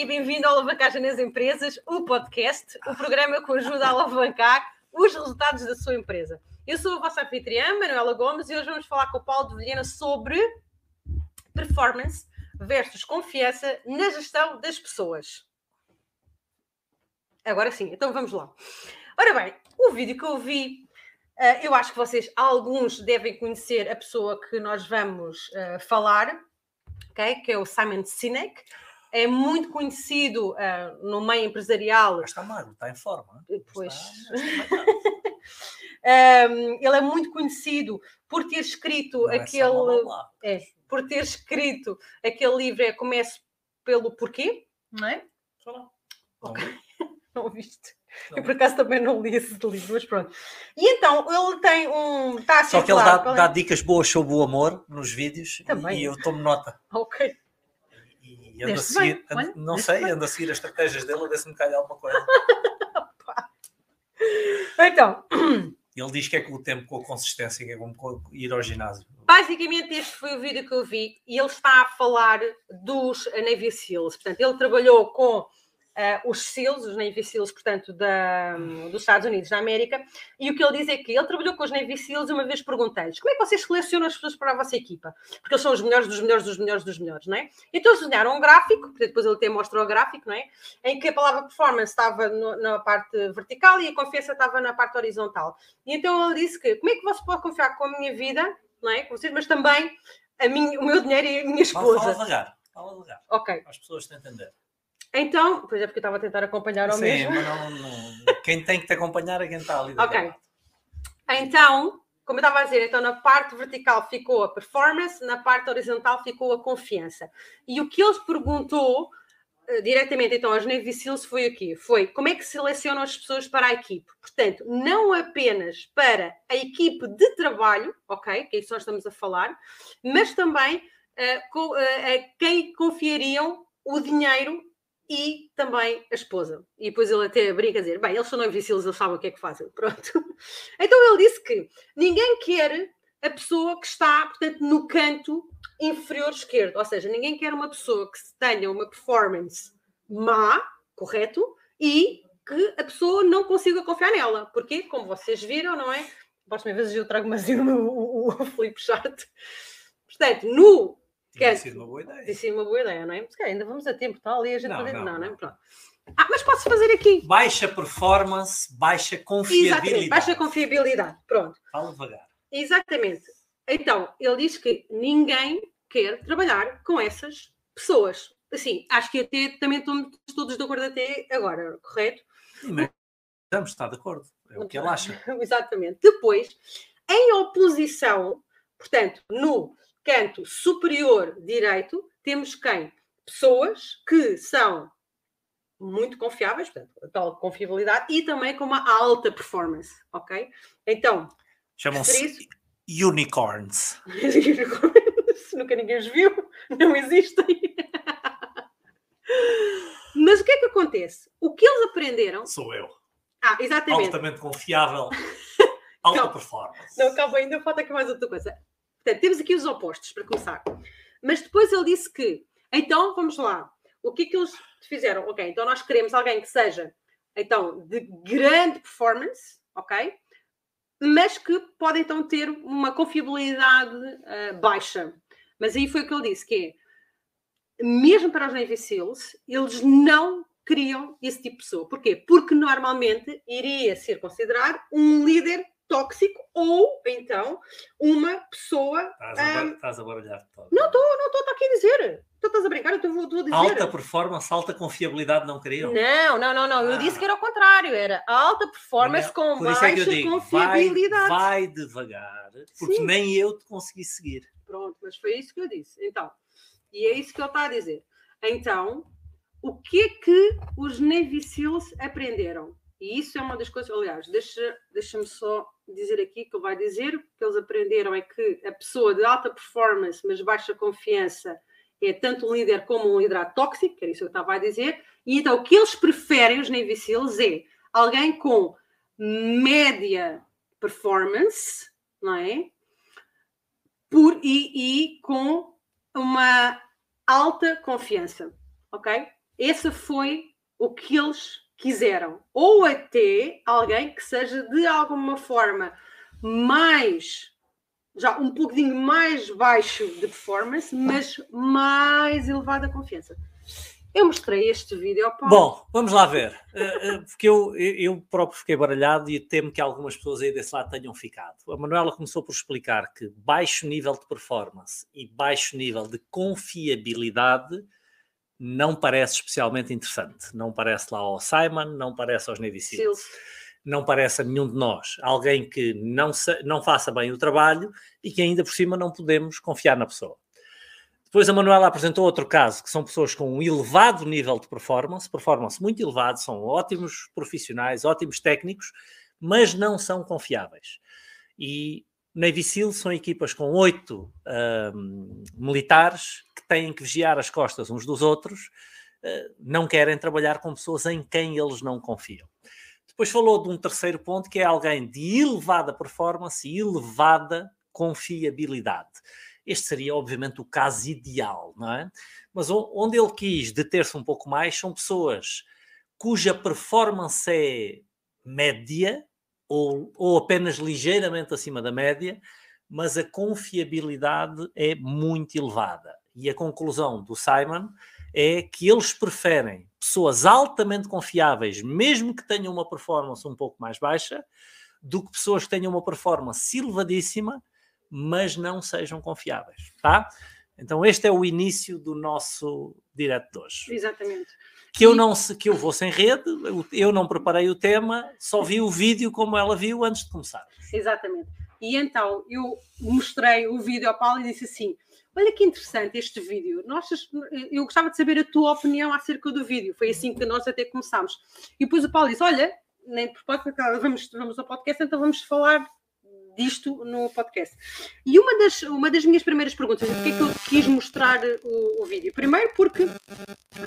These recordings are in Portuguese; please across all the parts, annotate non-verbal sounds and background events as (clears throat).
E bem-vindo ao Alavancagem nas Empresas, o podcast, o programa que ajuda a alavancar os resultados da sua empresa. Eu sou a vossa anfitriã, Manuela Gomes, e hoje vamos falar com o Paulo de Vilhena sobre performance versus confiança na gestão das pessoas. Agora sim, então vamos lá. Ora bem, o vídeo que eu vi, eh, eu acho que vocês, alguns, devem conhecer a pessoa que nós vamos uh, falar, okay? que é o Simon Sinek. É muito conhecido uh, no meio empresarial. Mas está magro, está em forma. Pois. Está, um, (laughs) ele é muito conhecido por ter escrito Não aquele. É, É, por ter escrito aquele livro, é Comece pelo Porquê, não é? Ok. (laughs) Não viste? Não. Eu por acaso também não li esse livro, mas pronto. E então ele tem um. Está a Só que ele dá, é? dá dicas boas sobre o amor nos vídeos Também. e eu tomo nota. Ok. E ando a seguir, bem, ando- não sei, bem. ando a seguir as estratégias dele a ver se me cai alguma coisa. (laughs) Então, Ele diz que é com o tempo, com a consistência, que é como co- ir ao ginásio. basicamente este foi o vídeo que eu vi e ele está a falar dos Navy SEALs. Portanto, ele trabalhou com ah, os SEALs, os Navy SEALs, portanto, da, dos Estados Unidos da América, e o que ele diz é que ele trabalhou com os Navy SEALs e uma vez perguntei-lhes como é que vocês selecionam as pessoas para a vossa equipa? Porque eles são os melhores dos melhores dos melhores dos melhores, não é? Então eles desenharam um gráfico, porque depois ele até mostra o gráfico, não é? Em que a palavra performance estava no- na parte vertical e a confiança estava na parte horizontal. E então ele disse que como é que você pode confiar com a minha vida, não é? Com vocês, mas também a minha, o meu dinheiro e a minha Fala, fala esposa. devagar, fala devagar, Ok. as pessoas te entender. Então, pois é porque eu estava a tentar acompanhar ao Sim, mesmo. mas não, não- quem tem que te acompanhar é quem está ali. Ok. Então, como eu estava a dizer, então na parte vertical ficou a performance, na parte horizontal ficou a confiança. E o que ele perguntou eh, diretamente então aos Navy SEALs foi aqui, foi como é que selecionam as pessoas para a equipe? Portanto, não apenas para a equipe de trabalho, ok, que é isso que nós estamos a falar, mas também eh, co- eh, a quem confiariam o dinheiro e também a esposa. E depois ele até brinca a dizer, bem, eles são Navy SEALs, eles sabem o que é que fazem, (laughs) pronto. Então ele disse que ninguém quer a pessoa que está, portanto, no canto inferior esquerdo, ou seja, ninguém quer uma pessoa que tenha uma performance má, correto, e que a pessoa não consiga confiar nela. Porque, como vocês viram, não é? Próximas vezes eu trago mais (laughs) o, o, o chart. Portanto, no Tinha sido uma boa ideia. Isso é uma boa ideia, não é? Calhar ainda vamos a tempo, tal, e a gente Não, não, não, não, é? Pronto. Ah, mas posso fazer aqui. Baixa performance, baixa confiabilidade. Exatamente, baixa confiabilidade. Pronto. Fala devagar. Exatamente. Então, ele diz que ninguém quer trabalhar com essas pessoas. Assim, acho que até também estamos todos de acordo até agora, correto? Mas Estamos, está de acordo. É o que ele acha. (laughs) Exatamente. Depois, em oposição, portanto, no canto superior direito, temos quem? Pessoas que são muito confiáveis, portanto, a tal confiabilidade, e também com uma alta performance, ok? Então, Chamam-se isso, (laughs) unicorns. nunca ninguém os viu, não existem. (laughs) Mas o que é que acontece? O que eles aprenderam. Sou eu. Ah, exatamente. Altamente confiável. (laughs) Alta Não. performance. Não, calma, ainda falta aqui mais outra coisa. Portanto, temos aqui os opostos, para começar. Mas depois ele disse que, então, vamos lá. O que é que eles fizeram? Ok, então nós queremos alguém que seja, então, de grande performance, ok? Mas que pode, então, ter uma confiabilidade ah, baixa. Mas aí foi o que ele disse, que é, mesmo para os Navy SEALs, eles não queriam esse tipo de pessoa. Porquê? Porque normalmente iria ser considerado um líder tóxico ou então uma pessoa. Estás a, estás a baralhar todo. não estou, não estou aqui a dizer. Tu estás a brincar, eu estou a dizer. Alta performance, alta confiabilidade não queriam? Não, não, não, não. Eu Ah. disse que era o contrário. Era alta performance com é que baixa eu digo, vai, confiabilidade. vai devagar, porque Sim. nem eu te consegui seguir. Pronto, mas foi isso que eu disse. Então, e é isso que ele está a dizer. Então, o que é que os Navy SEALs aprenderam? E isso é uma das coisas, aliás, deixa- deixa-me só dizer aqui que ele vai dizer, o que eles aprenderam é que a pessoa de alta performance, mas baixa confiança, é tanto um líder como um líder tóxico, que era isso que eu estava a dizer, e então o que eles preferem, os Navy SEALs, é alguém com média performance, não é? Por, e, e com uma alta confiança, ok? esse foi o que eles quiseram. Ou até alguém que seja de alguma forma mais já um pouquinho mais baixo de performance, mas mais elevada confiança. Eu mostrei este vídeo Paulo. Bom, vamos lá ver. Uh, porque eu, eu próprio fiquei baralhado e temo que algumas pessoas aí desse lado tenham ficado. A Manuela começou por explicar que baixo nível de performance e baixo nível de confiabilidade não parece especialmente interessante. Não parece lá ao Simon, não parece aos Navy Seals. Não parece a nenhum de nós. Alguém que não, se, não faça bem o trabalho e que ainda por cima não podemos confiar na pessoa. Depois a Manuela apresentou outro caso, que são pessoas com um elevado nível de performance, performance muito elevado, são ótimos profissionais, ótimos técnicos, mas não são confiáveis. E Navy SEAL são equipas com oito um, militares que têm que vigiar as costas uns dos outros, uh, não querem trabalhar com pessoas em quem eles não confiam. Depois falou de um terceiro ponto, que é alguém de elevada performance e elevada confiabilidade. Este seria, obviamente, o caso ideal, não é? Mas onde ele quis deter-se um pouco mais são pessoas cuja performance é média ou, ou apenas ligeiramente acima da média, mas a confiabilidade é muito elevada. E a conclusão do Simon é que eles preferem pessoas altamente confiáveis, mesmo que tenham uma performance um pouco mais baixa, do que pessoas que tenham uma performance elevadíssima, mas não sejam confiáveis, tá? Então este é o início do nosso direto de hoje. Exatamente. Que eu não que eu vou sem rede, eu não preparei o tema, só vi o vídeo como ela viu antes de começar. Exatamente. E então eu mostrei o vídeo ao Paulo e disse assim: Olha que interessante este vídeo. Nós, eu gostava de saber a tua opinião acerca do vídeo. Foi assim que nós até começámos. E depois o Paulo disse: Olha, nem propósito, vamos, vamos ao podcast, então vamos falar disto no podcast. E uma das, uma das minhas primeiras perguntas, porque é que eu quis mostrar o, o vídeo? Primeiro porque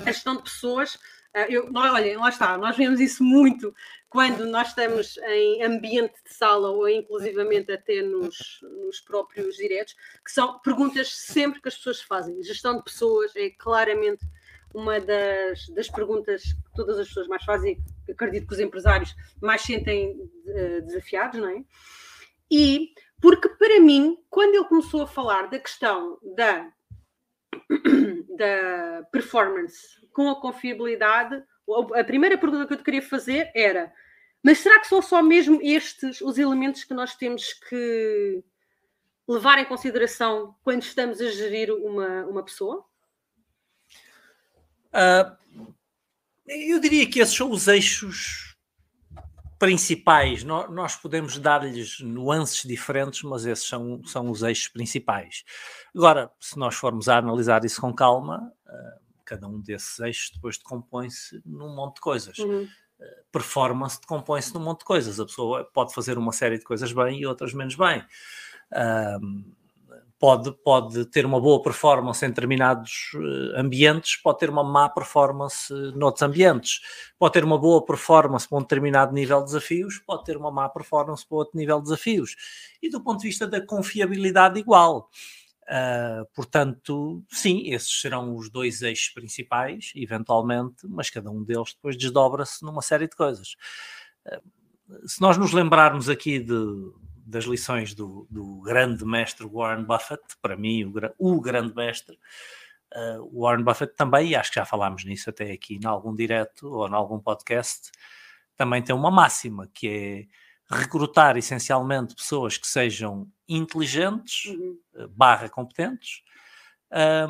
a gestão de pessoas, eh, eu, olhem, lá está, nós vemos isso muito quando nós estamos em ambiente de sala ou inclusivamente até nos, nos próprios diretos, que são perguntas sempre que as pessoas fazem. Gestão de pessoas é claramente uma das, das perguntas que todas as pessoas mais fazem, acredito que os empresários mais sentem uh, desafiados, não é? E porque para mim, quando ele começou a falar da questão da, (clears throat) da performance com a confiabilidade, a primeira pergunta que eu te queria fazer era: mas será que são só mesmo estes os elementos que nós temos que levar em consideração quando estamos a gerir uma, uma pessoa? Uh, eu diria que esses são os eixos principais, nós podemos dar-lhes nuances diferentes, mas esses são, são os eixos principais. Agora, se nós formos a analisar isso com calma, uh, cada um desses eixos depois decompõe-se num monte de coisas. Uhum. Uh, performance decompõe-se num monte de coisas. A pessoa pode fazer uma série de coisas bem e outras menos bem. Uh, pode, pode ter uma boa performance em determinados eh, ambientes, pode ter uma má performance noutros ambientes, pode ter uma boa performance para um determinado nível de desafios, pode ter uma má performance para outro nível de desafios. E do ponto de vista da confiabilidade, igual. Uh, portanto, sim, esses serão os dois eixos principais, eventualmente, mas cada um deles depois desdobra-se numa série de coisas. Uh, se nós nos lembrarmos aqui de, das lições do, do, grande mestre Warren Buffett, para mim, o, o grande mestre. Uh, Warren Buffett também, e acho que já falámos nisso até aqui em algum direto ou em algum podcast, também tem uma máxima que é recrutar essencialmente pessoas que sejam inteligentes, uhum. Uh, barra competentes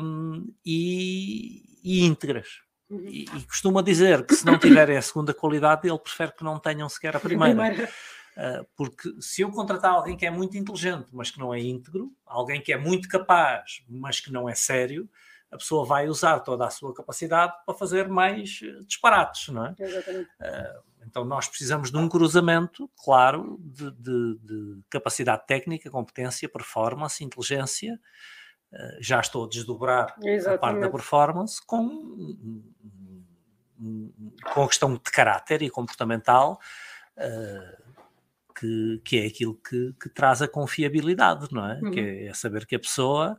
um, e, e íntegras. Uhum. E, e, costuma dizer que se não tiverem a segunda qualidade, ele prefere que não tenham sequer a (laughs) primeira. Ah, porque se eu contratar alguém que é muito inteligente, mas que não é íntegro, alguém que é muito capaz, mas que não é sério, a pessoa vai usar toda a sua capacidade para fazer mais eh, disparates, não é? Exatamente. Uh, então nós precisamos de um cruzamento, claro, de, de, de capacidade técnica, competência, performance, inteligência. Uh, já estou a desdobrar Exatamente. a parte da performance com, com a questão de caráter e comportamental. Uh, que, que é aquilo que, que traz a confiabilidade, não é? Uhum. Que é, é, saber que a pessoa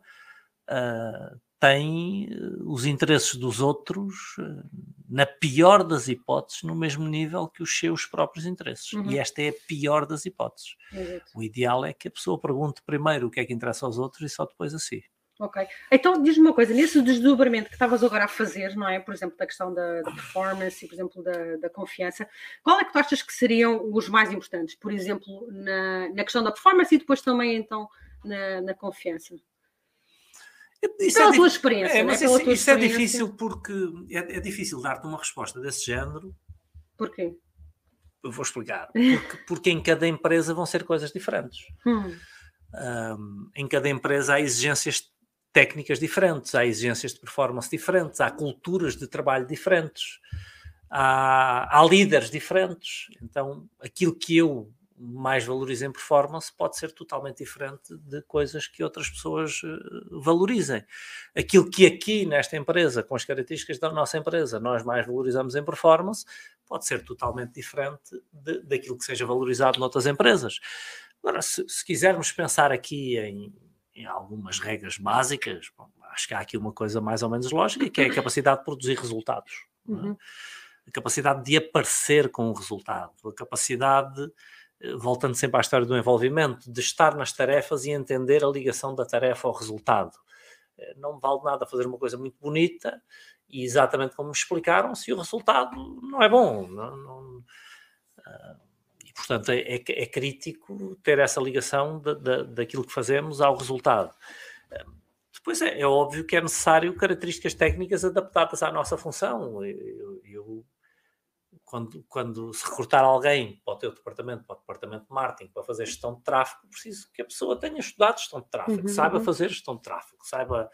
uh, tem eh, os interesses dos outros, eh, na pior das hipóteses, no mesmo nível que os seus próprios interesses. Uhum. E esta é a pior das hipóteses. Exato. O ideal é que a pessoa pergunte primeiro o que é que interessa aos outros e só depois a si. Ok. Então, diz-me uma coisa, nesse desdobramento que estavas agora a fazer, não é? Por exemplo, da questão da, da performance e, por exemplo, da, da, confiança, qual é que tu achas que seriam os mais importantes? Por exemplo, na, na questão da performance e depois também, então, na, na confiança? Isso Pela é, tua experiência, é, não é? mas isso, isso é experiência. difícil porque é, é difícil dar-te uma resposta desse género. Porquê? Eu vou explicar. Porque, (laughs) porque em cada empresa vão ser coisas diferentes. Hum, Um, em cada empresa há exigências técnicas diferentes, há exigências de performance diferentes, há culturas de trabalho diferentes, há, há líderes diferentes. Então, aquilo que eu mais valorizo em performance pode ser totalmente diferente de coisas que outras pessoas eh, valorizem. Aquilo que aqui nesta empresa, com as características da nossa empresa, nós mais valorizamos em performance, pode ser totalmente diferente de- daquilo que seja valorizado noutras empresas. Agora, se, se quisermos pensar aqui em, em algumas regras básicas, bom, acho que há aqui uma coisa mais ou menos lógica, que é a capacidade de produzir resultados. é? uhum. A capacidade de aparecer com o resultado, a capacidade, eh, voltando sempre à história do envolvimento, de estar nas tarefas e entender a ligação da tarefa ao resultado. Eh, Não vale nada fazer uma coisa muito bonita e exatamente como me explicaram, se o resultado não é bom. Não, não- ah, e, portanto, é, é- é crítico ter essa ligação da, da- daquilo que fazemos ao resultado. Depois é, é óbvio que é necessário características técnicas adaptadas à nossa função. Eu, eu- quando, quando se recrutar alguém para o teu departamento, para o departamento de marketing, para fazer gestão de tráfego, preciso que a pessoa tenha estudado gestão de tráfego, Uhum, saiba uhum. fazer gestão de tráfego, saiba,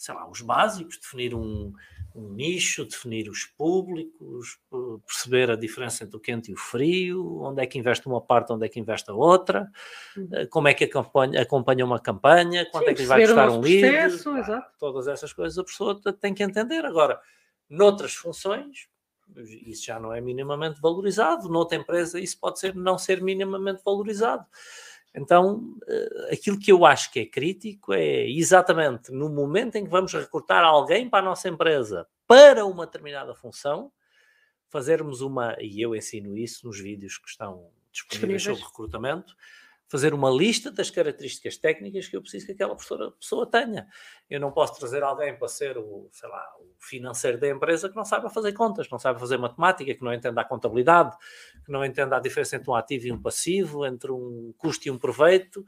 sei lá, os básicos, definir um, um nicho, definir os públicos, p- perceber a diferença entre o quente e o frio, onde é que investe uma parte, onde é que investe a outra, Uhum. eh, como é que acompanha, acompanha uma campanha, quanto Sim, é que lhe vai custar um processo, exato. todas essas coisas a pessoa te- tem que entender. Agora, noutras funções, isso já não é minimamente valorizado, noutra empresa isso pode ser não ser minimamente valorizado. Então, eh, aquilo que eu acho que é crítico é exatamente no momento em que vamos recrutar alguém para a nossa empresa para uma determinada função, fazermos uma, e eu ensino isso nos vídeos que estão disponíveis Disponíveis. sobre recrutamento, fazer uma lista das características técnicas que eu preciso que aquela pessoa, tenha. Eu não posso trazer alguém para ser o, sei lá, o financeiro da empresa que não saiba fazer contas, não saiba fazer matemática, que não entenda a contabilidade, que não entenda a diferença entre um ativo e um passivo, entre um custo e um proveito,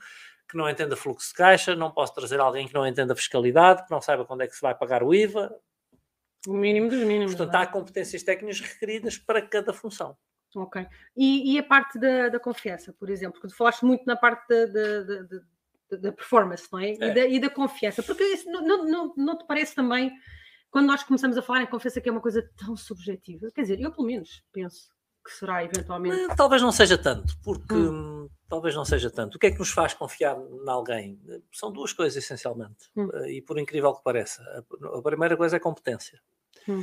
que não entenda fluxo de caixa, não posso trazer alguém que não entenda fiscalidade, que não saiba quando é que se vai pagar o IVA. O mínimo dos mínimos. Portanto, é? há competências técnicas requeridas para cada função. Ok. E, e a parte da, da confiança, por exemplo, porque tu falaste muito na parte da, da, performance, não é? E, É. da, e da confiança, porque isso não, não, não, não te parece também, quando nós começamos a falar em confiança, que é uma coisa tão subjetiva? Quer dizer, eu pelo menos penso que será eventualmente. Talvez não seja tanto, porque Hum. talvez não seja tanto. O que é que nos faz confiar em alguém? São duas coisas, essencialmente. Hum. E por incrível que pareça, a- a primeira coisa é competência. Hum.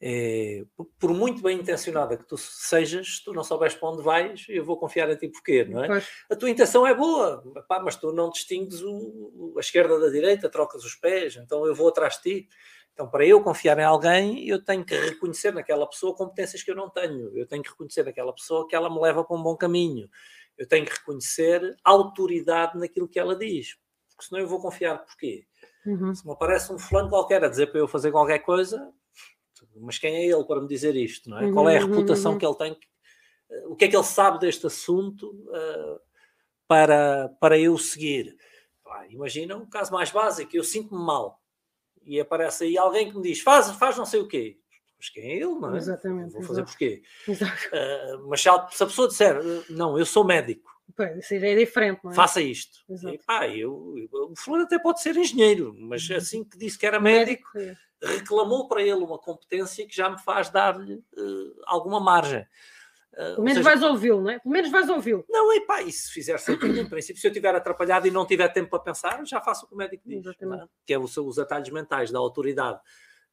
É, por- muito bem intencionada que tu sejas, se tu não souberes para onde vais, eu vou confiar em ti porquê, não é? Pois, A tua intenção é boa, pá, mas tu não distingues o- a esquerda da direita, trocas os pés, então eu vou atrás de ti. Então, para eu confiar em alguém, eu tenho que reconhecer naquela pessoa competências que eu não tenho. Eu tenho que reconhecer naquela pessoa que ela me leva para um bom caminho. Eu tenho que reconhecer autoridade naquilo que ela diz. Porque senão eu vou confiar porquê? uhum. Se me aparece um fulano qualquer a dizer para eu fazer qualquer coisa, mas quem é ele para me dizer isto? Não é? Qual é a Uhum, uhum, reputação uhum. que ele tem? Eh, O que é que ele sabe deste assunto eh, para, para eu seguir? Pá, imagina um caso mais básico, eu sinto-me mal e aparece aí alguém que me diz faz, faz não sei o quê. Mas quem é ele, não é? Exatamente, Vou fazer exato. porquê? Exato. Eh, mas se a, pessoa disser, não, eu sou médico, Pois, é diferente, não é? faça isto. E, pá, eu, eu- o fulano até pode ser engenheiro, mas Uhum. assim que disse que era médico, é. reclamou para ele uma competência que já me faz dar-lhe eh, alguma margem. Eh, Pelo menos seja, vais ouvi-lo, não é? Pelo menos vais ouvi-lo. Não, e pá, e se fizer sentido, em princípio, se eu estiver atrapalhado e não tiver tempo para pensar, já faço o que o médico diz, é? que é o seu- os atalhos mentais da autoridade.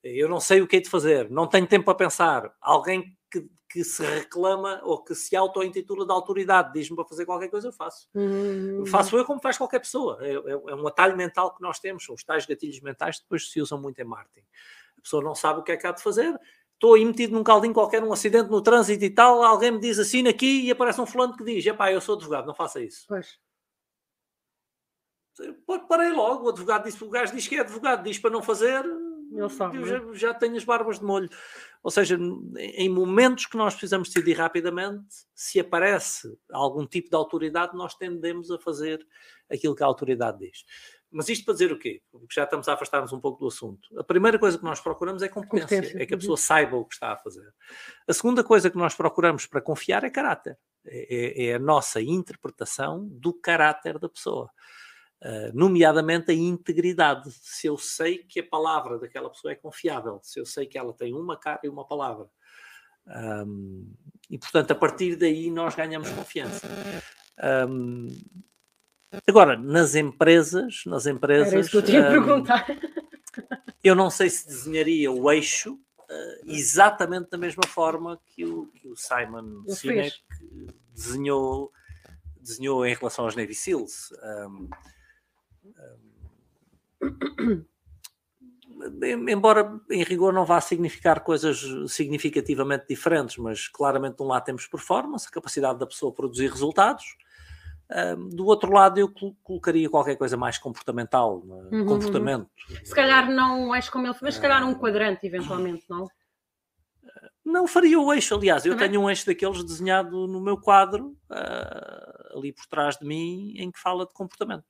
Eu não sei o que é de fazer, não tenho tempo para pensar. Alguém que, que se reclama ou que se auto-intitula de autoridade, diz-me para fazer qualquer coisa, eu faço. Hum. Faço eu como faz qualquer pessoa. É, é- é um atalho mental que nós temos, são os tais gatilhos mentais que depois se usam muito em marketing. A pessoa não sabe o que é que há de fazer. Estou aí metido num caldinho qualquer, um acidente no trânsito e tal, alguém me diz assim aqui e aparece um fulano que diz: Epá, eu sou advogado, não faça isso. Pois. Parei logo, o advogado disse, o gajo diz que é advogado, diz para não fazer, Ele sabe, eu não é? já, já tenho as barbas de molho. Ou seja, em momentos que nós precisamos decidir rapidamente, se aparece algum tipo de autoridade, nós tendemos a fazer aquilo que a autoridade diz. Mas isto para dizer o quê? Porque já estamos a afastar-nos um pouco do assunto. A primeira coisa que nós procuramos é competência, Competência, é que a pessoa saiba o que está a fazer. A segunda coisa que nós procuramos para confiar é caráter. É, é- é a nossa interpretação do caráter da pessoa. Uh, nomeadamente a integridade. Se eu sei que a palavra daquela pessoa é confiável, se eu sei que ela tem uma cara e uma palavra. Um, e portanto, a partir daí nós ganhamos confiança. Um, agora, nas empresas, nas empresas, Era isso que eu tinha um, perguntar. eu não sei se desenharia o eixo eh, exatamente da mesma forma que o, que o Simon Ele Sinek desenhou, desenhou em relação aos Navy SEALs. Um, embora em rigor não vá significar coisas significativamente diferentes, mas claramente de um lado temos performance, a capacidade da pessoa produzir resultados. Do outro lado, eu col- colocaria qualquer coisa mais comportamental, né? Uhum, comportamento. Se calhar não és como ele, mas se calhar um quadrante, eventualmente, não? Não faria o eixo, aliás, eu Também? tenho um eixo daqueles desenhado no meu quadro, ah, ali por trás de mim, em que fala de comportamento.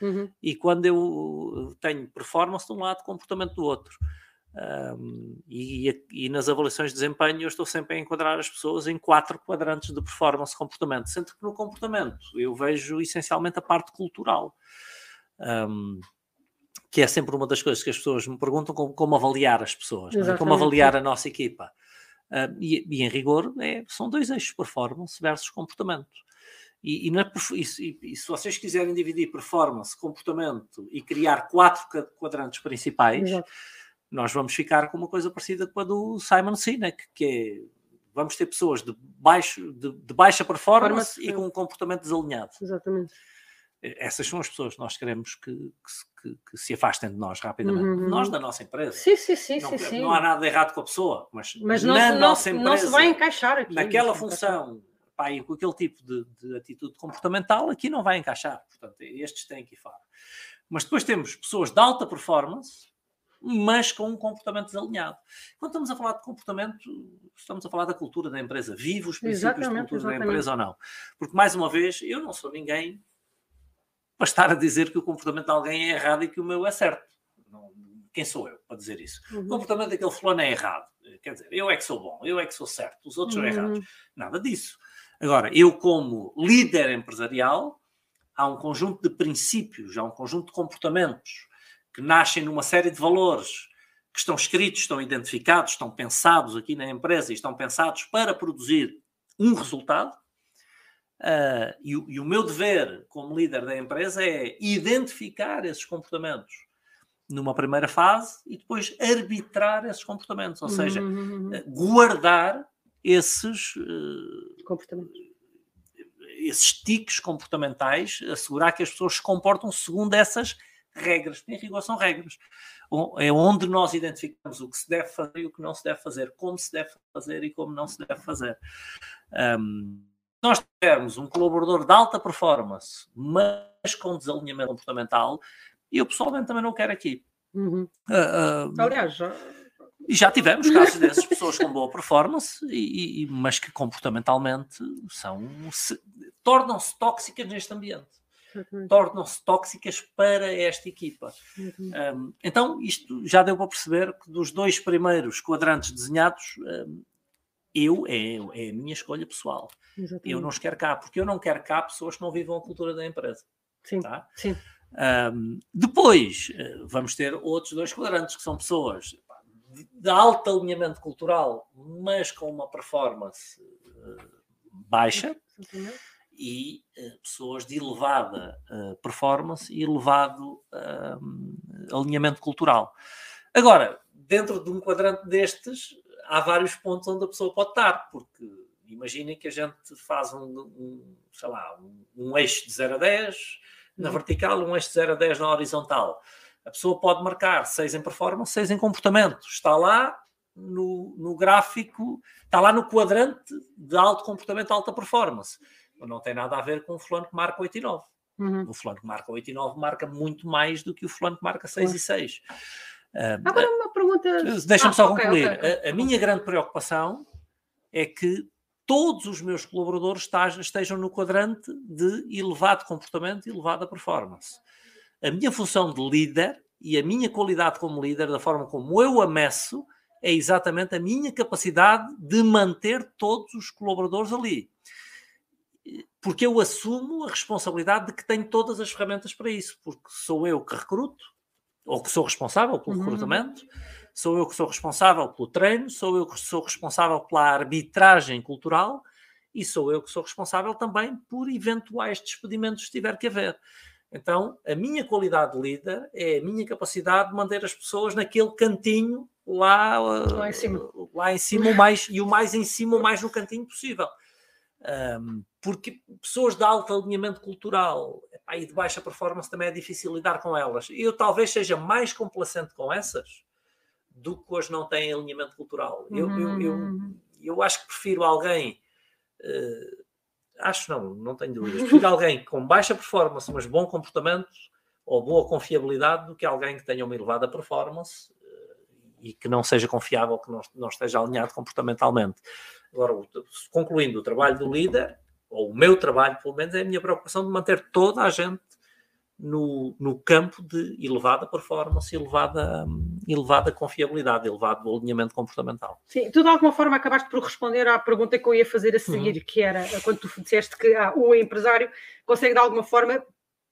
Uhum. E quando eu tenho performance de um lado, comportamento do outro. Ahm, e, e nas avaliações de desempenho eu estou sempre a enquadrar as pessoas em quatro quadrantes de performance e comportamento, sendo que no comportamento eu vejo essencialmente a parte cultural. Ahm, que é sempre uma das coisas que as pessoas me perguntam como, como avaliar as pessoas, é? como avaliar a nossa equipa. Ah, e, e, em rigor é- são dois eixos, performance versus comportamento. E, e na perf- e se- e se vocês quiserem dividir performance, comportamento e criar quatro quadrantes principais, Exato. nós vamos ficar com uma coisa parecida com a do Simon Sinek, que é vamos ter pessoas de, baixo, de, de baixa performance e com um comportamento desalinhado. Exatamente. Essas são as pessoas que nós queremos que, que se- que- se afastem de nós rapidamente. Uhum. Nós da nossa empresa. Sim, sim, sim, não, sim, não há nada errado com a pessoa, mas, Mas não, na não, nossa se- empresa, não se vai encaixar aqui. naquela Não função, e com aquele tipo de, de atitude comportamental, aqui não vai encaixar. Portanto, estes têm aqui fora. Mas depois temos pessoas de alta performance, mas com um comportamento desalinhado. Quando estamos a falar de comportamento, estamos a falar da cultura da empresa. Vive os princípios de Exatamente, cultura da exatamente. empresa ou não? Porque, mais uma vez, eu não sou ninguém para estar a dizer que o comportamento de alguém é errado e que o meu é certo. Não- quem sou eu para dizer isso? O Uhum. comportamento daquele fulano é errado. Quer dizer, eu é que sou bom, eu é que sou certo, os outros são errados. Uhum. Nada disso. Agora, eu, como líder empresarial, há um conjunto de princípios, há um conjunto de comportamentos que nascem numa série de valores que estão escritos, estão identificados, estão pensados aqui na empresa e estão pensados para produzir um resultado. Ah, e, o- e o meu dever como líder da empresa é identificar esses comportamentos numa primeira fase e depois arbitrar esses comportamentos, ou seja, Uhum. eh, guardar esses, eh, Comportamento. esses tiques comportamentais, assegurar que as pessoas se comportam segundo essas regras. Em rigor, são regras. É onde nós identificamos o que se deve fazer e o que não se deve fazer, como se deve fazer e como não se deve fazer. Ahm, se nós tivermos um colaborador de alta performance, mas com desalinhamento comportamental, eu pessoalmente também não quero aqui. Uhum. Ah, ah, Aliás, já- e já tivemos casos (laughs) dessas pessoas com boa performance, e, e- mas que comportamentalmente são se- tornam-se tóxicas neste ambiente, tornam-se tóxicas para esta equipa. Uhum. Um, então, isto já deu para perceber que dos dois primeiros quadrantes desenhados, um, eu é, é a minha escolha pessoal. Exatamente. Eu não os quero cá, porque eu não quero cá pessoas que não vivam a cultura da empresa. Sim, Tá? sim. Um, depois eh, vamos ter outros dois quadrantes que são pessoas de, de alto alinhamento cultural, mas com uma performance eh, baixa, e eh, pessoas de elevada eh, performance e elevado alinhamento cultural. Agora, dentro de um quadrante destes, há vários pontos onde a pessoa pode estar, porque imaginem que a gente faz um, um sei lá, um, um, eixo de 0 a 10 na uhum. vertical, um eixo de 0 a 10 na horizontal. A pessoa pode marcar 6 em performance, 6 em comportamento. Está lá no, no gráfico, está lá no quadrante de alto comportamento, alta performance. Não tem nada a ver com o fulano que marca 8 e 9. Uhum. O fulano que marca 8 e 9 marca muito mais do que o fulano que marca 6 uhum. e 6. Agora uma pergunta. Deixa-me ah, só okay, concluir. Okay. A, a, minha grande preocupação é que todos os meus colaboradores estejam no quadrante de elevado comportamento e elevada performance. A minha função de líder e a minha qualidade como líder, da forma como eu a meço, é exatamente a minha capacidade de manter todos os colaboradores ali. Porque eu assumo a responsabilidade de que tenho todas as ferramentas para isso, porque sou eu que recruto, ou que sou responsável pelo uhum. recrutamento, sou eu que sou responsável pelo treino, sou eu que sou responsável pela arbitragem cultural e sou eu que sou responsável também por eventuais despedimentos se tiver que haver. Então, a minha qualidade de líder é a minha capacidade de manter as pessoas naquele cantinho lá, lá em cima, lá em cima o mais, e o mais em cima, o mais no cantinho possível. Um, porque pessoas de alto alinhamento cultural epá, e de baixa performance também é difícil lidar com elas. Eu talvez seja mais complacente com essas do que hoje não têm alinhamento cultural. Eu, eu, eu, uhum. eu, acho que prefiro alguém. Uh, acho não, não tenho dúvidas. Prefiro alguém com baixa performance, mas bom comportamento ou boa confiabilidade do que alguém que tenha uma elevada performance uh, e que não seja confiável, que não, não esteja alinhado comportamentalmente. Agora, concluindo, o trabalho do líder, ou o meu trabalho, pelo menos, é a minha preocupação de manter toda a gente no, no campo de elevada performance, elevada, elevada confiabilidade, elevado alinhamento comportamental. Sim, tu de alguma forma acabaste por responder à pergunta que eu ia fazer a seguir, uhum. que era quando tu disseste que ah, o empresário consegue de alguma forma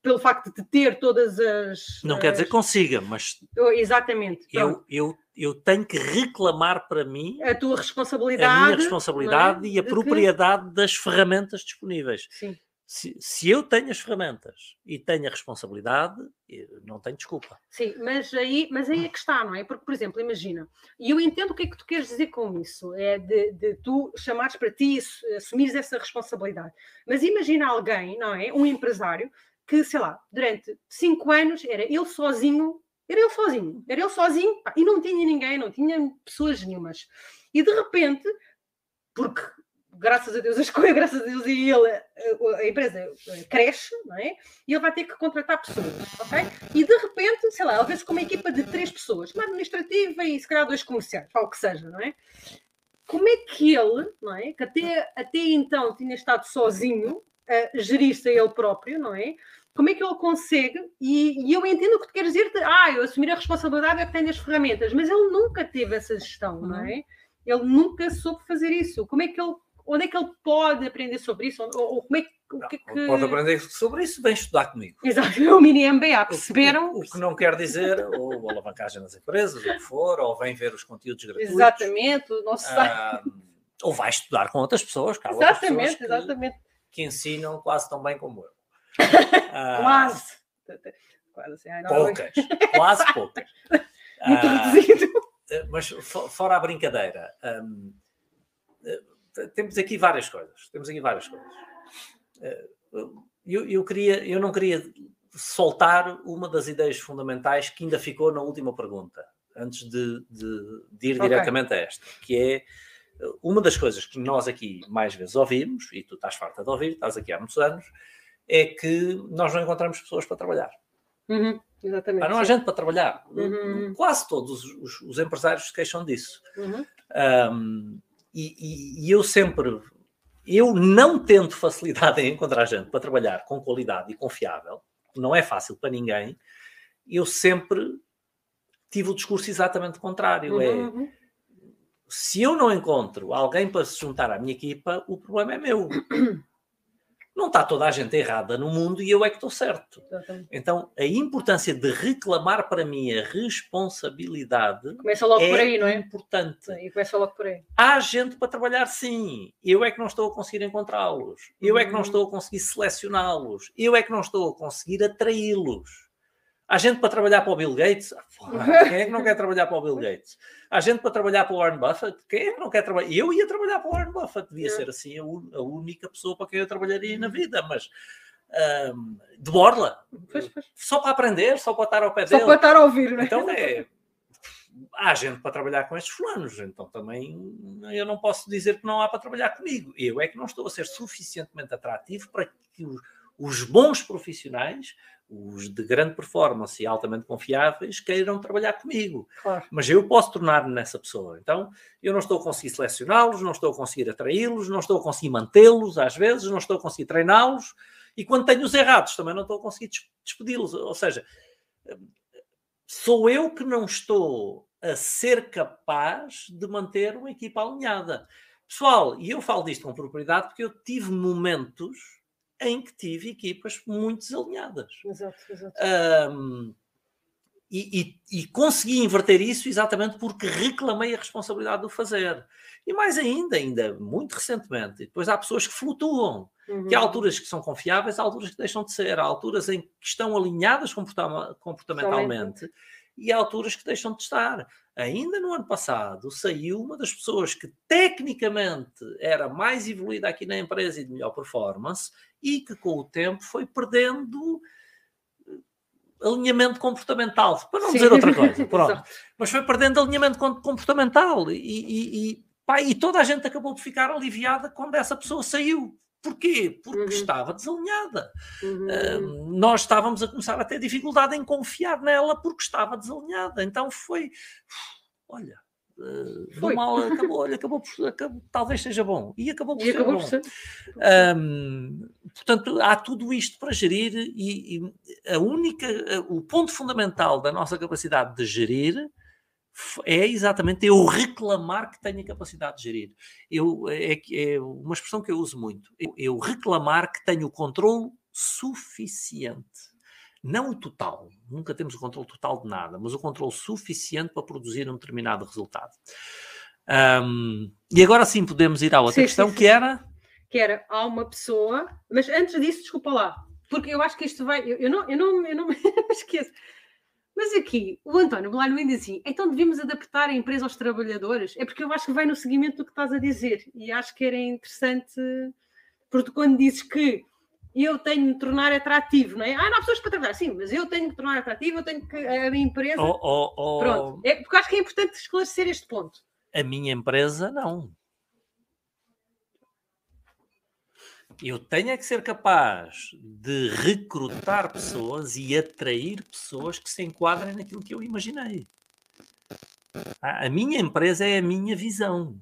pelo facto de ter todas as. Não as... quer dizer que consiga, mas. Exatamente. Eu, eu, eu tenho que reclamar para mim a tua responsabilidade. A minha responsabilidade é? e a propriedade que... das ferramentas disponíveis. Sim. Se, se, eu tenho as ferramentas e tenho a responsabilidade, não tenho desculpa. Sim, mas aí, mas aí é que está, não é? Porque, por exemplo, imagina, e eu entendo o que é que tu queres dizer com isso, é de, de tu chamares para ti, assumires essa responsabilidade. Mas imagina alguém, não é? Um empresário que, sei lá, durante cinco anos era ele sozinho, era ele sozinho, era ele sozinho pá, e não tinha ninguém, não tinha pessoas nenhumas. E de repente, porque graças a Deus as (laughs) coisas, graças a Deus e ele, a, empresa cresce, não é? E ele vai ter que contratar pessoas, ok? E de repente, sei lá, ele vê-se com uma equipa de três pessoas, uma administrativa e se calhar dois comerciais, ou o que seja, não é? Como é que ele, não é? Que até, até então tinha estado sozinho, a gerir-se a ele próprio, não é? como é que ele consegue? E, e, eu entendo o que tu queres dizer, de, ah, eu assumir a responsabilidade é que tenho as ferramentas, mas ele nunca teve essa gestão, não é? Uhum. Ele nunca soube fazer isso. Como é que ele, onde é que ele pode aprender sobre isso? Ou, ou como é que, que, não, que... Pode aprender sobre isso, vem estudar comigo. Exato, o mini MBA, perceberam? O, o, o, que não quer dizer, ou alavancagem nas empresas, o que for, ou vem ver os conteúdos gratuitos. Exatamente, o nosso ah, Ou vai estudar com outras pessoas, que exatamente, pessoas que, exatamente. que ensinam quase tão bem como eu. (laughs) Ah, quase. Quase assim, ai, não, poucas. Quase poucas. (laughs) Muito ah, reduzido. Mas fora a brincadeira, um, temos aqui várias coisas. Temos aqui várias coisas. Eh, eu, eu, queria, eu não queria soltar uma das ideias fundamentais que ainda ficou na última pergunta, antes de, de, de ir okay. diretamente a esta, que é uma das coisas que nós aqui mais vezes ouvimos, e tu estás farta de ouvir, estás aqui há muitos anos, é que nós não encontramos pessoas para trabalhar. Uhum, exatamente. não há gente para trabalhar. Uhum. Quase todos os, os, empresários se queixam disso. Uhum. Um, e, e, e, eu sempre, eu não tendo facilidade (laughs) em encontrar gente para trabalhar com qualidade e confiável, não é fácil para ninguém, eu sempre tive o discurso exatamente contrário. É uhum, uhum. se eu não encontro alguém para se juntar à minha equipa, o problema é meu. (clears throat) não está toda a gente errada no mundo e eu é que estou certo. Exatamente. Então, a importância de reclamar para mim a responsabilidade começa logo é por aí, não é? importante. E começa logo por aí. Há gente para trabalhar, sim. Eu é que não estou a conseguir encontrá-los. Eu é que não uhum. estou a conseguir selecioná-los. Eu é que não estou a conseguir atraí-los. Há gente para trabalhar para o Bill Gates? Ah, porra, (laughs) quem é que não quer trabalhar para o Bill Gates? Há gente para trabalhar para o Warren Buffett? Quem é que não quer trabalhar? Eu ia trabalhar para o Warren Buffett, devia ser assim a, un- a única pessoa para quem eu trabalharia na vida, mas ahm, de borla, Pois, pois. só para aprender, só para estar ao pé Só dele. para estar a ouvir, não é? Então (laughs) é. Há gente para trabalhar com estes fulanos, então também eu não posso dizer que não há para trabalhar comigo. Eu é que não estou a ser suficientemente atrativo para que os, os bons profissionais, os de grande performance e altamente confiáveis, queiram trabalhar comigo. Claro. Mas eu posso tornar-me nessa pessoa. Então eu não estou a conseguir selecioná-los, não estou a conseguir atraí-los, não estou a conseguir mantê-los às vezes, não estou a conseguir treiná-los e quando tenho os errados também não estou a conseguir des- despedi-los. Ou seja, sou eu que não estou a ser capaz de manter uma equipa alinhada. Pessoal, e eu falo disto com propriedade porque eu tive momentos em que tive equipas muito desalinhadas. Exato, exato. Ahm, e, e- e consegui inverter isso exatamente porque reclamei a responsabilidade de o fazer. E mais ainda, ainda muito recentemente, depois há pessoas que flutuam, que há Uhum. alturas que são confiáveis, há alturas que deixam de ser, há alturas em que estão alinhadas comportamentalmente e há alturas que deixam de estar. Ainda no ano passado saiu uma das pessoas que tecnicamente era mais evoluída aqui na empresa e de melhor performance e que com o tempo foi perdendo eh, alinhamento comportamental, para não Sim. dizer outra coisa, (laughs) pronto. Mas foi perdendo alinhamento com- comportamental e, e- e, pá, e toda a gente acabou por ficar aliviada quando essa pessoa saiu. Porquê? Porque Uhum. estava desalinhada. Uhum. Nós estávamos a começar a ter dificuldade em confiar nela porque estava desalinhada. Então foi, olha, do Foi. mal (laughs) acabou, olha, acabou, por- acabou, talvez seja bom. E acabou por E ser acabou bom. por ser. Hum, portanto, há tudo isto para gerir e, e a única, o ponto fundamental da nossa capacidade de gerir é exatamente eu reclamar que tenho a capacidade de gerir. Eu, é, é uma expressão que eu uso muito. Eu, eu reclamar que tenho o controle suficiente. Não o total, nunca temos o controle total de nada, mas o controle suficiente para produzir um determinado resultado. Hum, e agora sim podemos ir à outra Sim, sim, questão, sim. que era que era há uma pessoa, mas antes disso, desculpa lá, porque eu acho que isto vai, eu, eu não, eu não, eu não (laughs) me esqueço. Mas aqui, o António Belano ainda assim, então devíamos adaptar a empresa aos trabalhadores? É porque eu acho que vai no seguimento do que estás a dizer e acho que era interessante, porque quando dizes que eu tenho de me tornar atrativo, não é? Ah, não há pessoas para trabalhar, sim, mas eu tenho que me tornar atrativo, eu tenho que, a minha empresa, Oh, oh, oh, pronto. É, porque acho que é importante esclarecer este ponto. A minha empresa, não. Eu tenho é que ser capaz de recrutar pessoas e atrair pessoas que se enquadrem naquilo que eu imaginei. A a minha empresa é a minha visão.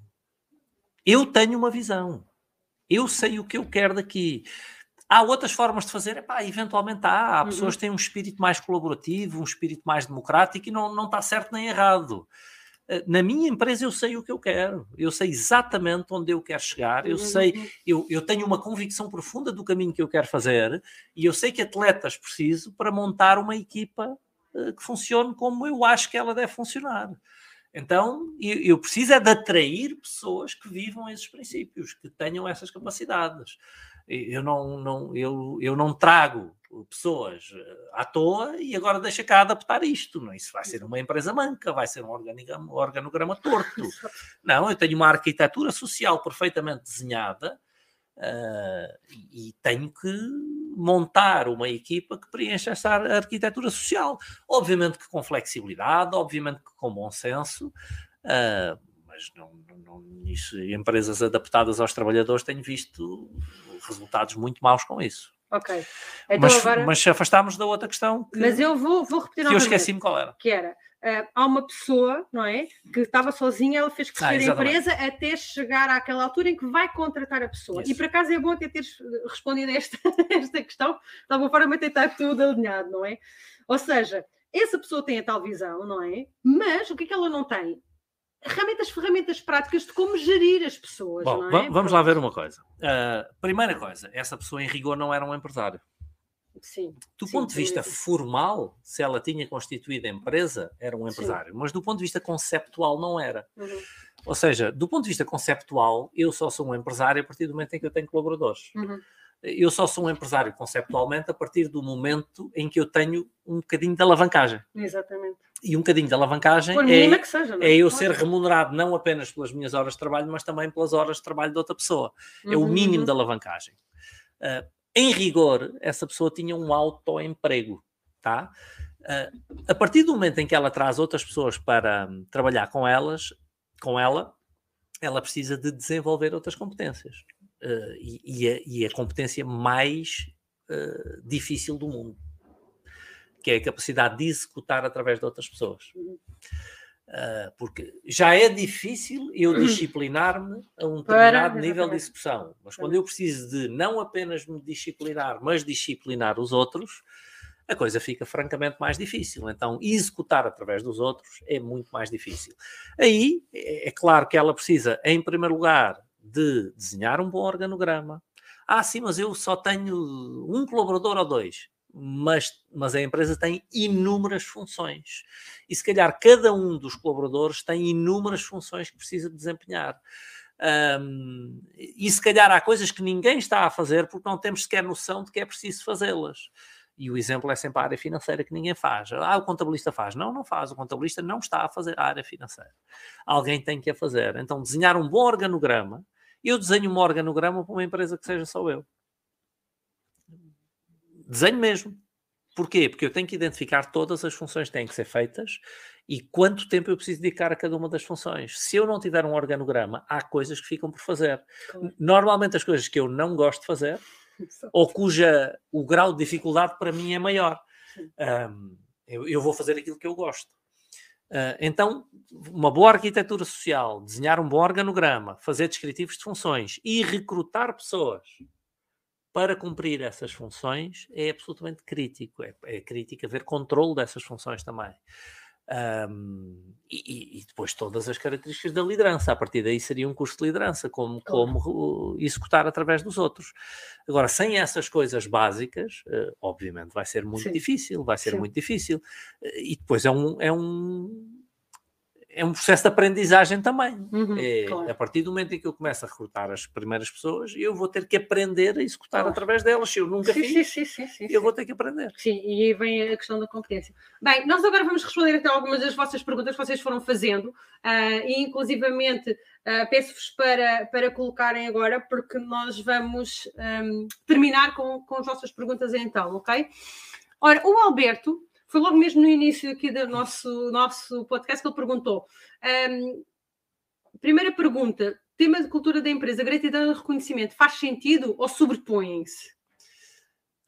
Eu tenho uma visão. Eu sei o que eu quero daqui. Há outras formas de fazer? Epá, eventualmente há. Há Uhum. pessoas que têm um espírito mais colaborativo, um espírito mais democrático e não, não está certo nem errado. Eh, Na minha empresa eu sei o que eu quero. Eu sei exatamente onde eu quero chegar. Eu Uhum. sei, eu, eu tenho uma convicção profunda do caminho que eu quero fazer e eu sei que atletas preciso para montar uma equipa eh, que funcione como eu acho que ela deve funcionar. Então, eu, eu preciso é de atrair pessoas que vivam esses princípios, que tenham essas capacidades. Eu não, não, eu, eu não trago pessoas eh, à toa e agora deixa cá adaptar isto. Não? é? Isso vai ser uma empresa manca, vai ser um organigrama, organograma torto. (laughs) Não, eu tenho uma arquitetura social perfeitamente desenhada ah, e tenho que montar uma equipa que preencha essa ar- arquitetura social. Obviamente que com flexibilidade, obviamente que com bom senso, ah, mas não, não, não- isso, empresas adaptadas aos trabalhadores tenho visto resultados muito maus com isso. Ok. Então mas, agora. Mas, mas se afastámos da outra questão que, eu vou, vou repetir que eu esqueci-me qual era. que era ah, há uma pessoa, não é? Que estava sozinha, ela fez crescer Ah, a empresa até chegar àquela altura em que vai contratar a pessoa. E Isso. por acaso é bom até teres respondido a esta, (laughs) esta questão, de alguma forma até está tudo alinhado, não é? Ou seja, essa pessoa tem a tal visão, não é? Mas o que é que ela não tem? Realmente as ferramentas práticas de como gerir as pessoas, Bom, é? vamos lá ver uma coisa. Ah, primeira coisa, essa pessoa em rigor não era um empresário. Sim. Do Sim, ponto de vista dúvida. formal, se ela tinha constituído a empresa, era um Sim. empresário. Mas do ponto de vista conceptual, não era. Uhum, Ou seja, do ponto de vista conceptual, eu só sou um empresário a partir do momento em que eu tenho colaboradores. uhum. eu só sou um empresário conceptualmente a partir do momento em que eu tenho um bocadinho de alavancagem. Exatamente. E um bocadinho de alavancagem é, seja, não é eu ser remunerado não apenas pelas minhas horas de trabalho, mas também pelas horas de trabalho de outra pessoa. É o Uhum, mínimo uhum. de alavancagem. Ah, em rigor, essa pessoa tinha um autoemprego, tá? Ah, a partir do momento em que ela traz outras pessoas para hum, trabalhar com elas, com ela, ela precisa de desenvolver outras competências. Ah, e, e a, e a competência mais difícil do mundo, que é a capacidade de executar através de outras pessoas. Uhum. Ah, porque já é difícil eu disciplinar-me a um Para- determinado nível de execução. Mas quando eu preciso de não apenas me disciplinar, mas disciplinar os outros, a coisa fica francamente mais difícil. Então, executar através dos outros é muito mais difícil. Aí, é é claro que ela precisa, em primeiro lugar, de desenhar um bom organograma. Ah, sim, mas eu só tenho um colaborador ou dois. Mas, mas a empresa tem inúmeras funções. E se calhar cada um dos colaboradores tem inúmeras funções que precisa desempenhar. Ahm, e se calhar há coisas que ninguém está a fazer porque não temos sequer noção de que é preciso fazê-las. E o exemplo é sempre a área financeira que ninguém faz. Ah, o contabilista faz. Não, não faz. O contabilista não está a fazer a área financeira. Alguém tem que a fazer. Então, desenhar um bom organograma. Eu desenho um organograma para uma empresa que seja só eu. Desenho mesmo. Porquê? Porque eu tenho que identificar todas as funções que têm que ser feitas e quanto tempo eu preciso dedicar a cada uma das funções. Se eu não tiver um organograma, há coisas que ficam por fazer. Normalmente as coisas que eu não gosto de fazer ou cuja o grau de dificuldade para mim é maior. Ahm, eu, eu vou fazer aquilo que eu gosto. Ah, então, uma boa arquitetura social, desenhar um bom organograma, fazer descritivos de funções e recrutar pessoas para cumprir essas funções é absolutamente crítico. É, é crítico haver controle dessas funções também. Ahm, e, e- depois todas as características da liderança. A partir daí seria um curso de liderança, como, como uh, executar através dos outros. Agora, sem essas coisas básicas, eh, obviamente vai ser muito Sim. difícil, vai ser Sim. muito difícil. Eh, E depois é um, é um, é um processo de aprendizagem também. Uhum, É, claro. A partir do momento em que eu começo a recrutar as primeiras pessoas, eu vou ter que aprender a executar Claro. através delas. Se eu nunca Sim, fiz, sim, sim, sim, eu vou ter que aprender. Sim, e aí vem a questão da competência. Bem, nós agora vamos responder então algumas das vossas perguntas que vocês foram fazendo ah, e inclusivamente ah, peço-vos para, para colocarem agora porque nós vamos ahm, terminar com, com as vossas perguntas então, ok? Ora, o Alberto, foi logo mesmo no início aqui do nosso, nosso podcast que ele perguntou. ahm, primeira pergunta, tema de cultura da empresa, gratidão e reconhecimento, faz sentido ou sobrepõem-se?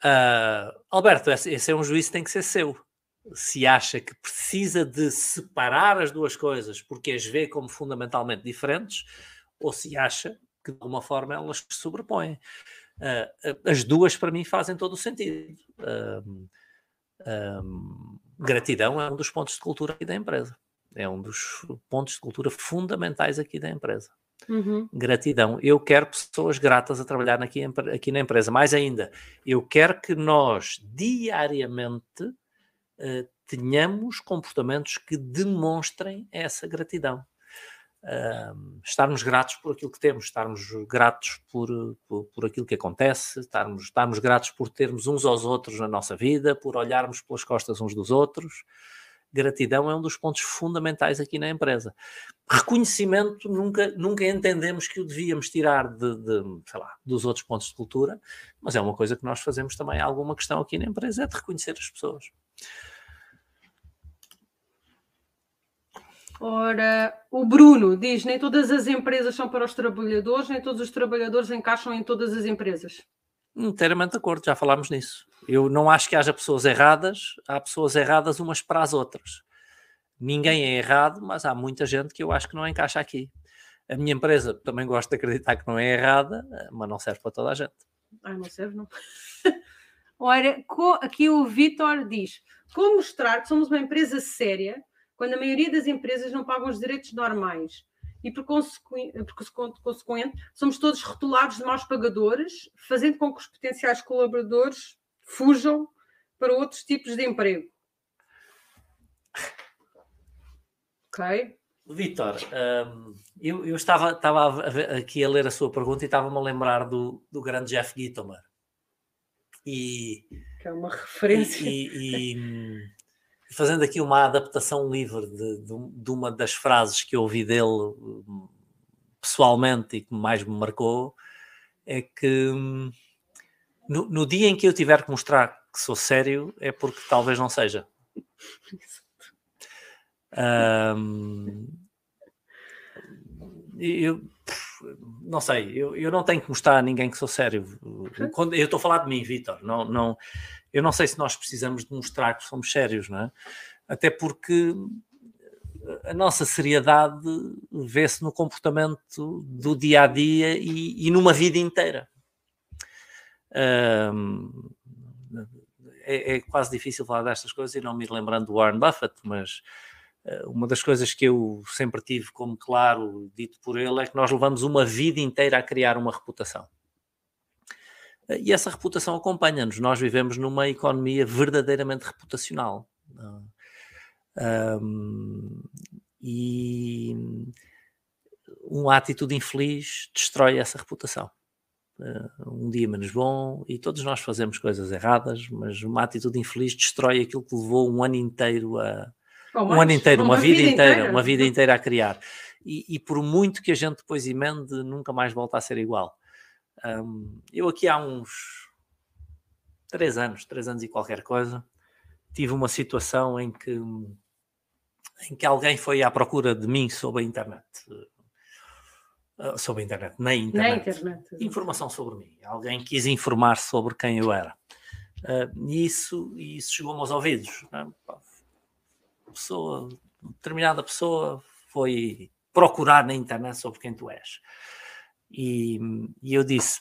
Ah, Alberto, esse, é um juízo que tem que ser seu. Se acha que precisa de separar as duas coisas porque as vê como fundamentalmente diferentes, ou se acha que de alguma forma elas se sobrepõem. Ah, as duas, para mim, fazem todo o sentido. Ahm, gratidão é um dos pontos de cultura aqui da empresa. É um dos pontos de cultura fundamentais aqui da empresa Uhum. gratidão. Eu quero pessoas gratas a trabalhar aqui, aqui na empresa. Mais ainda, eu quero que nós diariamente eh, tenhamos comportamentos que demonstrem essa gratidão. Estarmos gratos por aquilo que temos, estarmos gratos por, por, por aquilo que acontece, estarmos, estarmos gratos por termos uns aos outros na nossa vida, por olharmos pelas costas uns dos outros. Gratidão é um dos pontos fundamentais aqui na empresa reconhecimento nunca, nunca entendemos que o devíamos tirar de, de, lá, dos outros pontos de cultura, mas é uma coisa que nós fazemos também. Alguma questão aqui na empresa é de reconhecer as pessoas. Ora, o Bruno diz: nem todas as empresas são para os trabalhadores, nem todos os trabalhadores encaixam em todas as empresas. Inteiramente de acordo, já falámos nisso. Eu não acho que haja pessoas erradas, há pessoas erradas umas para as outras. Ninguém é errado, mas há muita gente que eu acho que não encaixa aqui. A minha empresa também gosto de acreditar que não é errada, mas não serve para toda a gente. Ai, não serve, não. (laughs) Ora, aqui o Vitor diz: como mostrar que somos uma empresa séria quando a maioria das empresas não pagam os direitos normais? E por, consequen- por consequ- consequente, somos todos rotulados de maus pagadores, fazendo com que os potenciais colaboradores fujam para outros tipos de emprego. Ok? Vitor, hum, eu, eu estava, estava a ver- aqui a ler a sua pergunta e estava-me a lembrar do, do grande Jeff Gitomer. E, que é uma referência. E, e, e, fazendo aqui uma adaptação livre de, de, de, uma das frases que eu ouvi dele hum, pessoalmente e que mais me marcou, é que hum, no, no dia em que eu tiver que mostrar que sou sério, é porque talvez não seja. Um, eu não sei, eu, eu não tenho que mostrar a ninguém que sou sério. Quando, eu estou a falar de mim, Vitor. Não, não, eu não sei se nós precisamos de mostrar que somos sérios, não é? Até porque a nossa seriedade vê-se no comportamento do dia a dia e, numa vida inteira. Um, é, é, quase difícil falar destas coisas e não me lembrando do Warren Buffett, mas uh, uma das coisas que eu sempre tive como claro, dito por ele, é que nós levamos uma vida inteira a criar uma reputação. E essa reputação acompanha-nos. Nós vivemos numa economia verdadeiramente reputacional. Um, e uma atitude infeliz destrói essa reputação. Uh, um dia menos bom e todos nós fazemos coisas erradas, mas uma atitude infeliz destrói aquilo que levou um ano inteiro a um ano inteiro, uma, (laughs) uma vida, vida inteira, inteira, uma vida inteira a criar. E, e, por muito que a gente depois emende, nunca mais volta a ser igual. Um, eu aqui há uns três anos, três anos e qualquer coisa, tive uma situação em que em que alguém foi à procura de mim sobre a internet. Eh, sobre a internet, na internet. Na internet. Informação sobre mim. Alguém quis informar sobre quem eu era. Uh, e isso, isso chegou-me aos ouvidos. Né? Pessoa, determinada pessoa foi procurar na internet sobre quem tu és. E, e eu disse: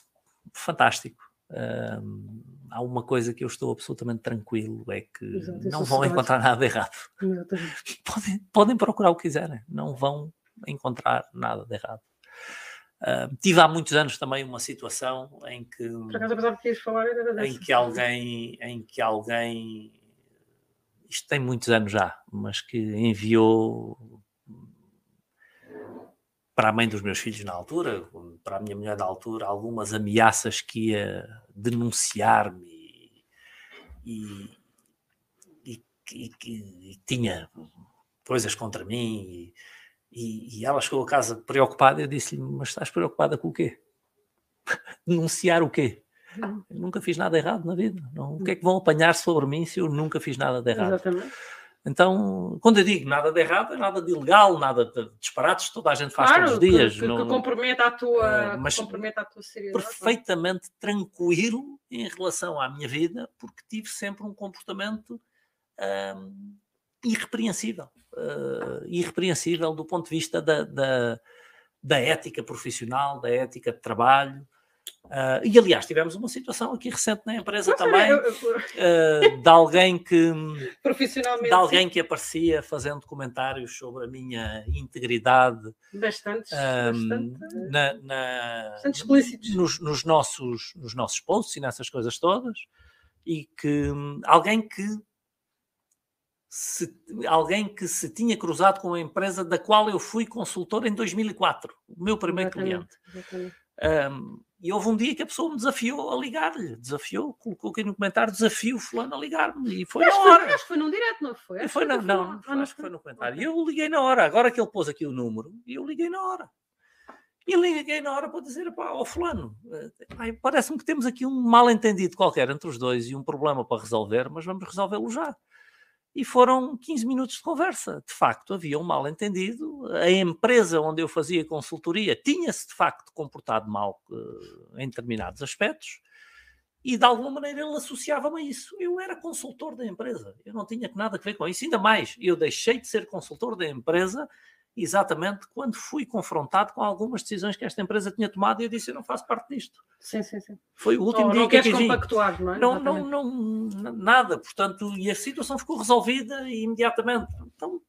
fantástico. Uh, há uma coisa que eu estou absolutamente tranquilo: é que Exato, não vão encontrar nada errado. (laughs) Podem, podem procurar o que quiserem, não vão encontrar nada de errado. Uh, tive há muitos anos também uma situação em que, Por acaso, pensava que falar em que alguém, em que alguém, isto tem muitos anos já, mas que enviou para a mãe dos meus filhos na altura, para a minha mulher na altura, algumas ameaças que ia denunciar-me e, e, e, e, tinha coisas contra mim e, ela chegou a casa preocupada eu disse-lhe, mas estás preocupada com o quê? (laughs) Denunciar o quê? Eu nunca fiz nada errado na vida. Não, o que é que vão apanhar sobre mim se eu nunca fiz nada de errado? Exatamente. Então, quando eu digo nada de errado, é nada de ilegal, nada de disparates, toda a gente faz claro, todos os dias. Que, que, não, que comprometa a tua, uh, mas comprometa a tua seriedade. Perfeitamente tranquilo em relação à minha vida, porque tive sempre um comportamento irrepreensível. Uh, irrepreensível do ponto de vista da, da, da ética profissional, da ética de trabalho, Uh, e aliás, tivemos uma situação aqui recente na empresa também eu, eu, uh, de alguém que (laughs) profissionalmente de alguém que aparecia fazendo comentários sobre a minha integridade bastante, um, bastante, na, na, bastante explícitos nos, nos, nossos, nos nossos posts e nessas coisas todas e que um, alguém que se, alguém que se tinha cruzado com a empresa da qual eu fui consultor em 2004, o meu primeiro exatamente, cliente. Exatamente. Um, e houve um dia que a pessoa me desafiou a ligar-lhe, desafiou, colocou aqui no comentário, desafio fulano a ligar-me, e foi na hora. Acho que foi num direto, não foi? Acho foi na, não, não, acho que foi no comentário. E eu liguei na hora, agora que ele pôs aqui o número, e eu liguei na hora. E liguei na hora para dizer, pá, ao fulano, eh, parece-me que temos aqui um mal-entendido qualquer entre os dois e um problema para resolver, mas vamos resolvê-lo já e foram 15 minutos de conversa. De facto, havia um mal-entendido. A empresa onde eu fazia consultoria tinha-se de facto comportado mal uh, em determinados aspectos e de alguma maneira ele associava-me a isso. Eu era consultor da empresa, eu não tinha nada a ver com isso. Ainda mais, eu deixei de ser consultor da empresa exatamente quando fui confrontado com algumas decisões que esta empresa tinha tomado e eu disse, eu não faço parte disto. Sim, sim, sim. Foi o último dia que eu compactuar, não é? Não, não, não, nada. Portanto, e a situação ficou resolvida imediatamente. Então,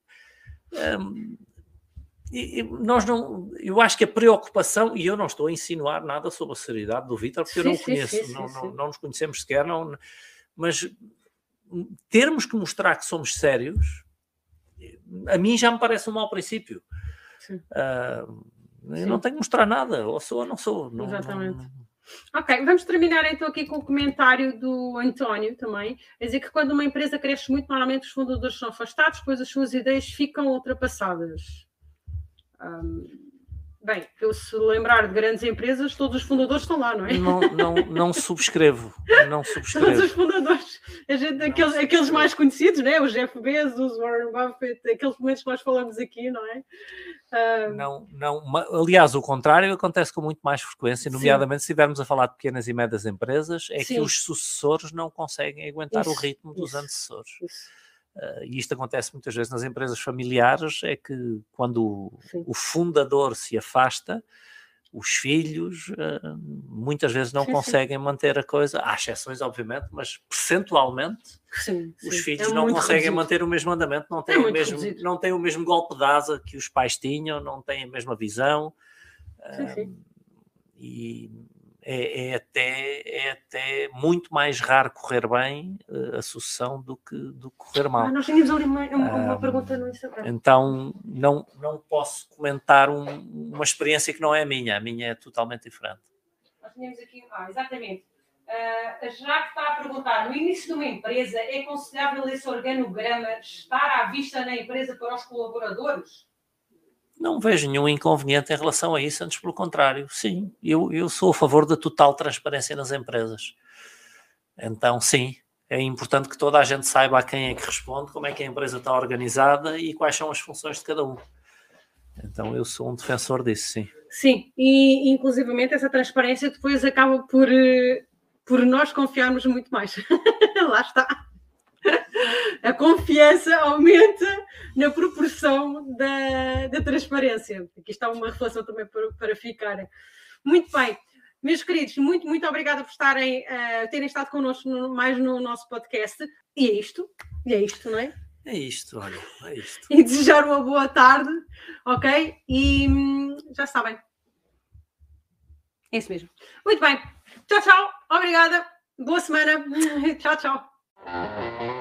hum, e, e nós não, eu acho que a preocupação, e eu não estou a insinuar nada sobre a seriedade do Vítor, porque sim, eu não o conheço, sim, sim, não, não, não, nos conhecemos sequer, não, mas termos que mostrar que somos sérios a mim já me parece um mau princípio. Uh, eu não tenho que mostrar nada, ou sou ou não sou. Não, Exatamente. Não, Ok, vamos terminar então aqui com o comentário do António também. É dizer que quando uma empresa cresce muito, normalmente os fundadores são afastados, pois as suas ideias ficam ultrapassadas. Um, Bem, eu se lembrar de grandes empresas, todos os fundadores estão lá, não é? Não, não, não subscrevo, não subscrevo. (laughs) Todos os fundadores, a gente, aqueles, aqueles mais conhecidos, né? o Jeff Bezos, Warren Buffett, aqueles momentos que nós falamos aqui, não é? Uh... Não, não, aliás, o contrário acontece com muito mais frequência, nomeadamente Sim. se estivermos a falar de pequenas e médias empresas, é Sim. que os sucessores não conseguem aguentar isso, o ritmo dos isso, antecessores. Isso. Uh, e isto acontece muitas vezes nas empresas familiares, é que quando o, fundador se afasta, os filhos uh, muitas vezes não sim, conseguem sim. manter a coisa, há exceções, obviamente, mas percentualmente sim, os filhos é não conseguem reduzido. manter o mesmo andamento, não é têm, é o mesmo, não têm o mesmo golpe de asa que os pais tinham, não têm a mesma visão. Uh, e é, é, até, é até muito mais raro correr bem uh, a sucessão do que, do que correr mal. Ah, nós tínhamos ali uma, uma, uma pergunta no Instagram. Então não, não posso comentar um, uma experiência que não é a minha, a minha é totalmente diferente. Nós tínhamos aqui, ah, exatamente. Uh, a Jaque está a perguntar: no início de uma empresa é aconselhável esse organograma estar à vista na empresa para os colaboradores? Não vejo nenhum inconveniente em relação a isso, antes pelo contrário. Sim, eu, eu sou a favor da total transparência nas empresas. Então, sim, é importante que toda a gente saiba a quem é que responde, como é que a empresa está organizada e quais são as funções de cada um. Então, eu sou um defensor disso, sim. Sim, e inclusivamente essa transparência depois acaba por, eh, por nós confiarmos muito mais. (laughs) Lá está. (laughs) a confiança aumenta na proporção da, da transparência. Aqui está uma reflexão também para, para ficar. Muito bem. Meus queridos, muito, muito obrigada por estarem, uh, terem estado connosco no, mais no nosso podcast. E é isto, e é isto, não é? É isto, olha, é isto. E desejar uma boa tarde, ok? E hum, já sabem. É isso mesmo. Muito bem. Tchau, tchau. Obrigada. Boa semana. (laughs) tchau, tchau. Música